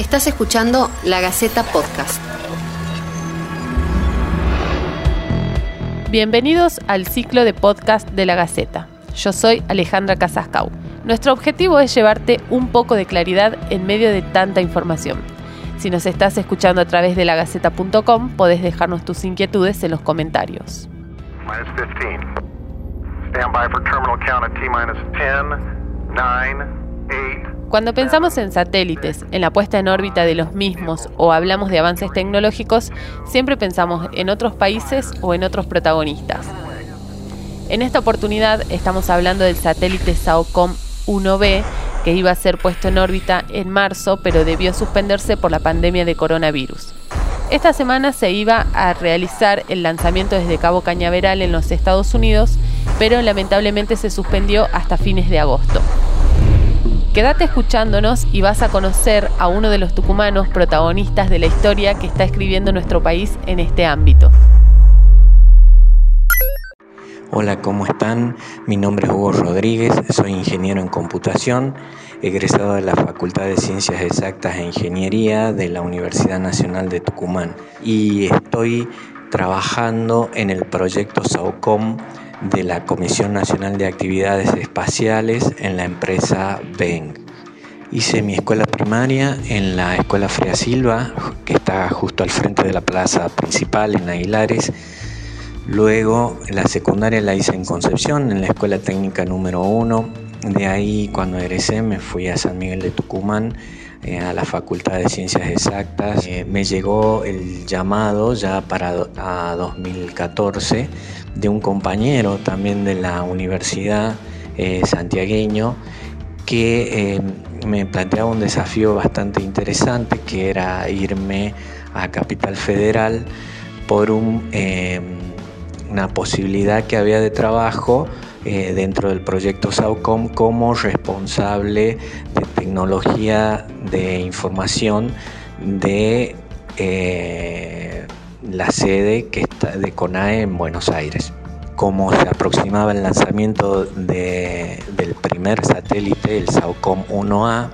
Estás escuchando La Gaceta Podcast. Bienvenidos al ciclo de podcast de La Gaceta. Yo soy Alejandra Casascau. Nuestro objetivo es llevarte un poco de claridad en medio de tanta información. Si nos estás escuchando a través de lagaceta.com, podés dejarnos tus inquietudes en los comentarios. Cuando pensamos en satélites, en la puesta en órbita de los mismos o hablamos de avances tecnológicos, siempre pensamos en otros países o en otros protagonistas. En esta oportunidad estamos hablando del satélite SAOCOM 1B, que iba a ser puesto en órbita en marzo, pero debió suspenderse por la pandemia de coronavirus. Esta semana se iba a realizar el lanzamiento desde Cabo Cañaveral en los Estados Unidos, pero lamentablemente se suspendió hasta fines de agosto. Quédate escuchándonos y vas a conocer a uno de los tucumanos protagonistas de la historia que está escribiendo nuestro país en este ámbito. Hola, ¿cómo están? Mi nombre es Hugo Rodríguez, soy ingeniero en computación, egresado de la Facultad de Ciencias Exactas e Ingeniería de la Universidad Nacional de Tucumán y estoy trabajando en el proyecto SAOCOM de la Comisión Nacional de Actividades Espaciales en la empresa BENG. Hice mi escuela primaria en la Escuela Frea Silva, que está justo al frente de la plaza principal en Aguilares. Luego la secundaria la hice en Concepción, en la Escuela Técnica número 1. De ahí cuando egresé me fui a San Miguel de Tucumán, eh, a la Facultad de Ciencias Exactas. Eh, me llegó el llamado ya para 2014 de un compañero también de la universidad eh, santiagueño que me planteaba un desafío bastante interesante que era irme a Capital Federal por una posibilidad que había de trabajo dentro del proyecto SAUCOM como responsable de tecnología de información de la sede que está de CONAE en Buenos Aires. Como se aproximaba el lanzamiento del primer satélite, el SAOCOM 1A,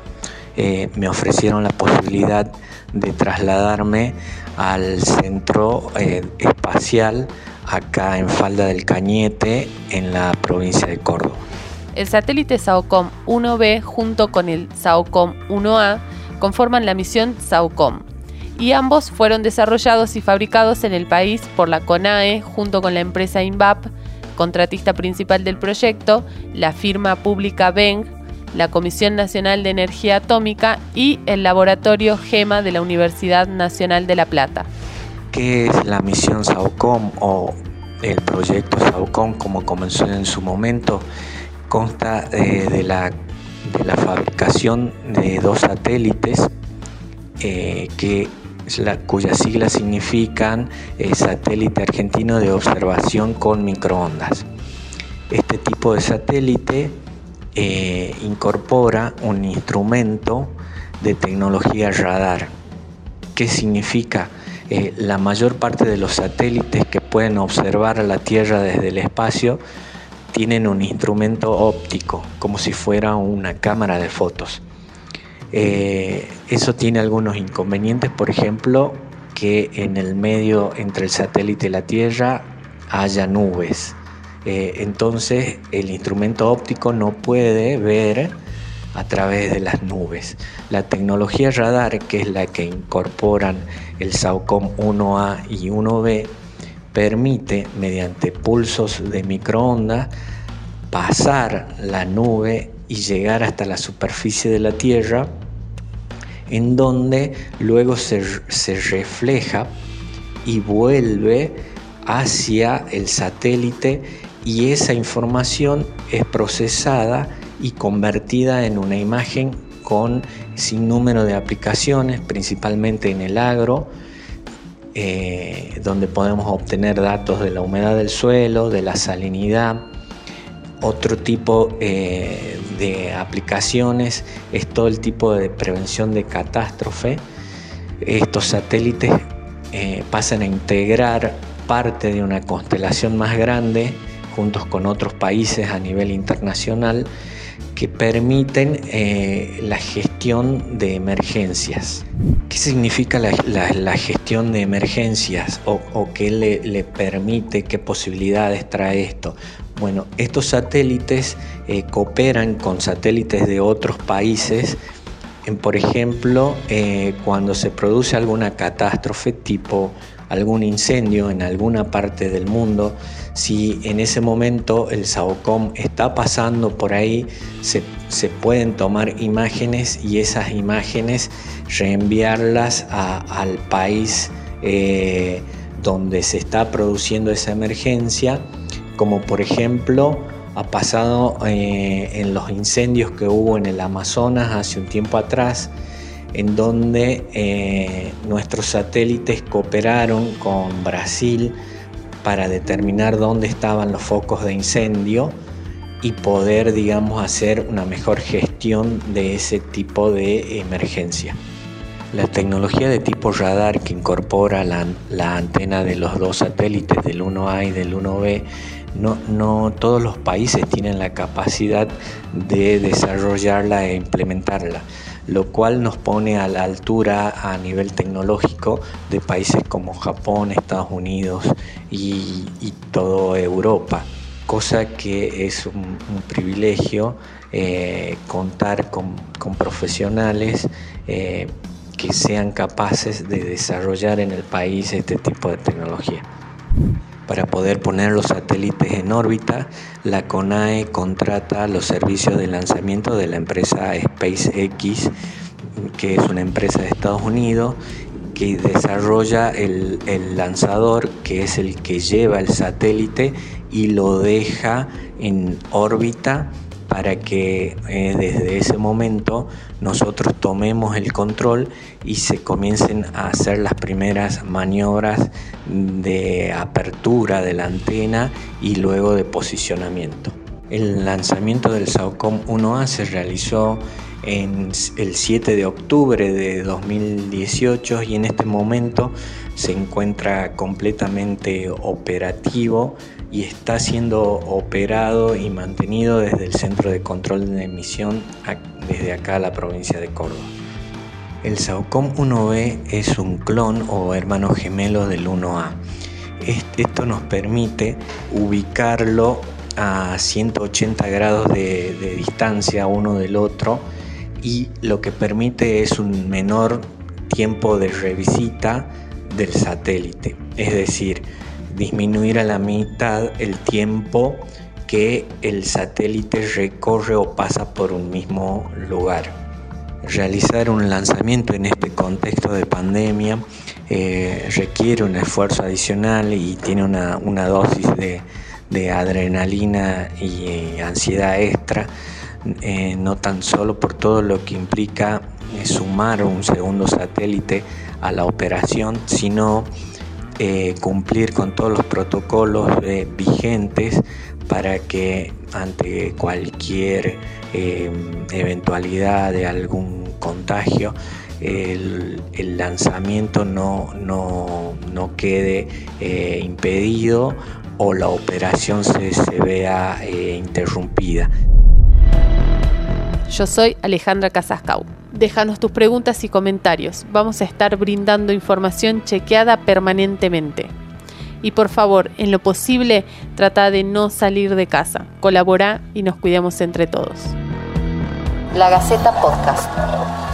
eh, me ofrecieron la posibilidad de trasladarme al centro eh, espacial acá en Falda del Cañete, en la provincia de Córdoba. El satélite SAOCOM 1B junto con el SAOCOM 1A conforman la misión SAOCOM, y ambos fueron desarrollados y fabricados en el país por la CONAE junto con la empresa INVAP, contratista principal del proyecto, la firma pública BENG, la Comisión Nacional de Energía Atómica y el laboratorio GEMA de la Universidad Nacional de La Plata. ¿Qué es la misión SAOCOM o el proyecto SAOCOM como comenzó en su momento? Consta eh, de, la, de la fabricación de dos satélites eh, que cuyas siglas significan eh, satélite argentino de observación con microondas. Este tipo de satélite eh, incorpora un instrumento de tecnología radar. ¿Qué significa? Eh, la mayor parte de los satélites que pueden observar a la Tierra desde el espacio tienen un instrumento óptico, como si fuera una cámara de fotos. Eh, eso tiene algunos inconvenientes, por ejemplo, que en el medio entre el satélite y la Tierra haya nubes. Eh, entonces el instrumento óptico no puede ver a través de las nubes. La tecnología radar, que es la que incorporan el SAOCOM 1A y 1B, permite mediante pulsos de microondas pasar la nube y llegar hasta la superficie de la Tierra, en donde luego se, refleja y vuelve hacia el satélite y esa información es procesada y convertida en una imagen con sin número de aplicaciones, principalmente en el agro, eh, donde podemos obtener datos de la humedad del suelo, de la salinidad, otro tipo eh, de aplicaciones es todo el tipo de prevención de catástrofe. Estos satélites eh, pasan a integrar parte de una constelación más grande juntos con otros países a nivel internacional que permiten eh, la gestión de emergencias. ¿Qué significa la, gestión de emergencias o, qué le, permite, qué posibilidades trae esto? Bueno, estos satélites eh, cooperan con satélites de otros países por ejemplo, eh, cuando se produce alguna catástrofe tipo algún incendio en alguna parte del mundo, si en ese momento el SAOCOM está pasando por ahí, se, pueden tomar imágenes y esas imágenes reenviarlas al país eh, donde se está produciendo esa emergencia, como por ejemplo ha pasado eh, en los incendios que hubo en el Amazonas hace un tiempo atrás, en donde eh, nuestros satélites cooperaron con Brasil para determinar dónde estaban los focos de incendio y poder, digamos, hacer una mejor gestión de ese tipo de emergencia. La tecnología de tipo radar que incorpora la, la antena de los dos satélites, del 1A y del 1B, no, todos los países tienen la capacidad de desarrollarla e implementarla, lo cual nos pone a la altura a nivel tecnológico de países como Japón, Estados Unidos y, toda Europa, cosa que es un, privilegio eh, contar con, profesionales eh, que sean capaces de desarrollar en el país este tipo de tecnología. Para poder poner los satélites en órbita, la CONAE contrata los servicios de lanzamiento de la empresa SpaceX, que es una empresa de Estados Unidos que desarrolla el, lanzador, que es el que lleva el satélite y lo deja en órbita para que eh, desde ese momento nosotros tomemos el control y se comiencen a hacer las primeras maniobras de apertura de la antena y luego de posicionamiento. El lanzamiento del SAOCOM 1A se realizó en el 7 de octubre de 2018 y en este momento se encuentra completamente operativo y está siendo operado y mantenido desde el Centro de Control de Emisión desde acá a la provincia de Córdoba. El SAOCOM 1B es un clon o hermano gemelo del 1A. Esto nos permite ubicarlo a 180 grados de, distancia uno del otro y lo que permite es un menor tiempo de revisita del satélite. Es decir, disminuir a la mitad el tiempo que el satélite recorre o pasa por un mismo lugar. Realizar un lanzamiento en este contexto de pandemia eh, requiere un esfuerzo adicional y tiene una, dosis de, adrenalina y eh, ansiedad extra, eh, no tan solo por todo lo que implica sumar un segundo satélite a la operación, sino eh, cumplir con todos los protocolos eh, vigentes para que ante cualquier eh, eventualidad de algún contagio el, lanzamiento no, no, quede impedido o la operación se, se vea interrumpida. Yo soy Alejandra Casascau. Déjanos tus preguntas y comentarios. Vamos a estar brindando información chequeada permanentemente. Y por favor, en lo posible, trata de no salir de casa. Colabora y nos cuidemos entre todos. La Gaceta Podcast.